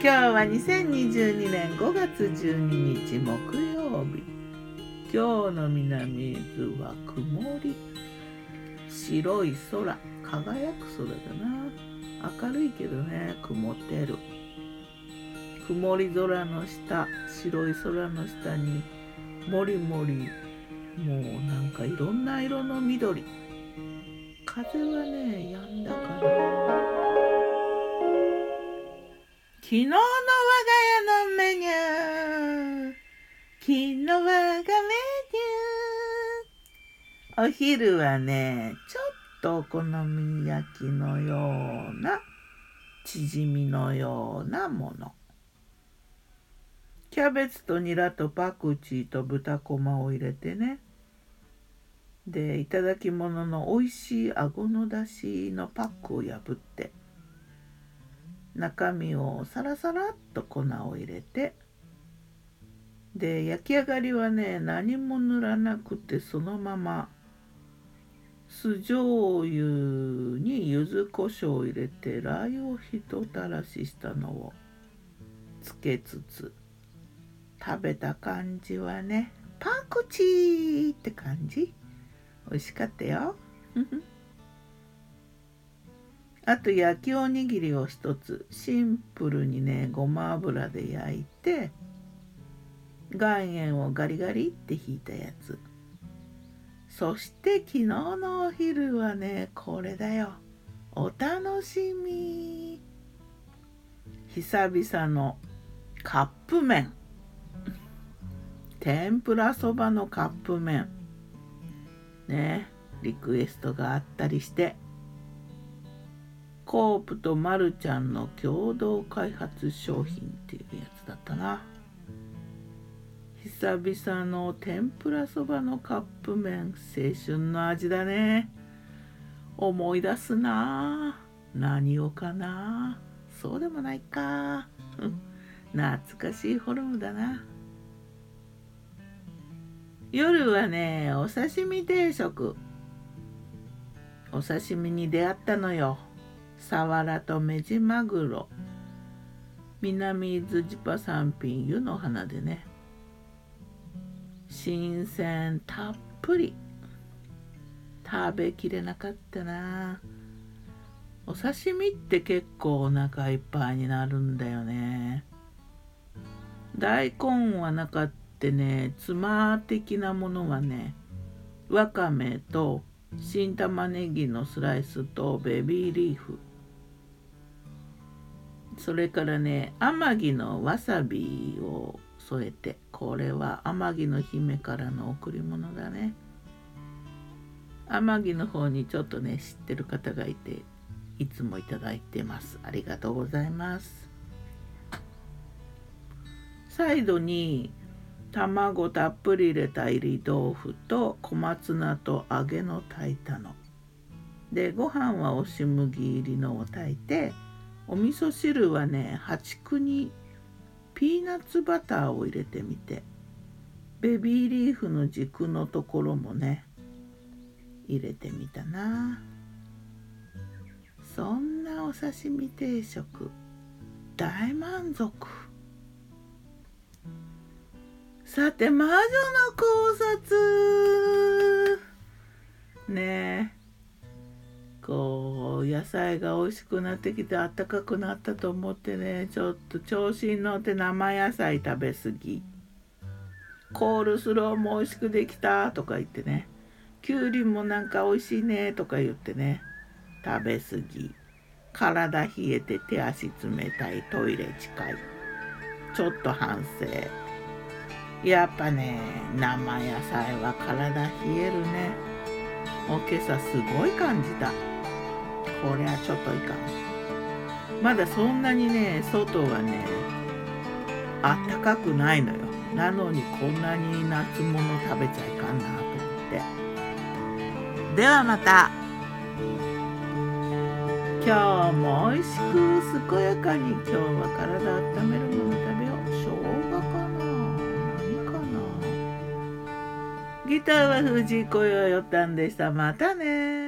今日は2022年5月12日木曜日。今日の南伊豆は曇り。白い空輝く空だな。明るいけどね曇ってる。曇り空の下白い空の下にもりもりもうなんかいろんな色の緑。風はねやんだかな。昨日の我が家のメニュー。昨日我がメニュー。お昼はねちょっとお好み焼きのようなチヂミのようなもの。キャベツとニラとパクチーと豚こまを入れてね。でいただき物の美味しいあごのだしのパックを破って。中身をサラサラっと粉を入れてで焼き上がりはね何も塗らなくてそのまま酢醤油に柚子胡椒を入れてラー油をひとたらししたのをつけつつ食べた感じはねパクチーって感じ。美味しかったよ。あと焼きおにぎりを一つ。シンプルにねごま油で焼いて岩塩をガリガリってひいたやつ。そして昨日のお昼はねこれだよ。お楽しみ。久々のカップ麺。天ぷらそばのカップ麺。ねリクエストがあったりして。コープとマルちゃんの共同開発商品っていうやつだったな。久々の天ぷらそばのカップ麺青春の味だね。思い出すな。何をかな。そうでもないか。懐かしいフォルムだな。夜はねお刺身定食。お刺身に出会ったのよ。サワラとメジマグロ。南伊豆ジパ産品湯の花でね。新鮮たっぷり。食べきれなかったな。お刺身って結構お腹いっぱいになるんだよね。大根はなかったねツマ的なものはねわかめと新玉ねぎのスライスとベビーリーフ。それからね天城のわさびを添えてこれは天城の姫からの贈り物だね。天城の方にちょっとね知ってる方がいていつもいただいてます。ありがとうございます。サイドに卵たっぷり入れた入り豆腐と小松菜と揚げの炊いたの。でご飯は押し麦入りのを炊いてお味噌汁はね八九にピーナッツバターを入れてみてベビーリーフの軸のところもね入れてみたな。そんなお刺身定食大満足。さて魔女の考察。ねえ。こう野菜が美味しくなってきてあったかくなったと思ってねちょっと調子に乗って生野菜食べ過ぎ。コールスローも美味しくできたとか言ってね。きゅうりもなんか美味しいねとか言ってね。食べ過ぎ。体冷えて手足冷たいトイレ近い。ちょっと反省。やっぱね生野菜は体冷えるね。もう今朝すごい感じた。これはちょっといかんまだそんなにね外はねあったかくないのよ。なのにこんなに夏物食べちゃいかんなと思って。ではまた。今日も美味しく健やかに。今日は体温めるもの食べよう。生姜かな？何かな？ギターは藤井小よよったんでした。またね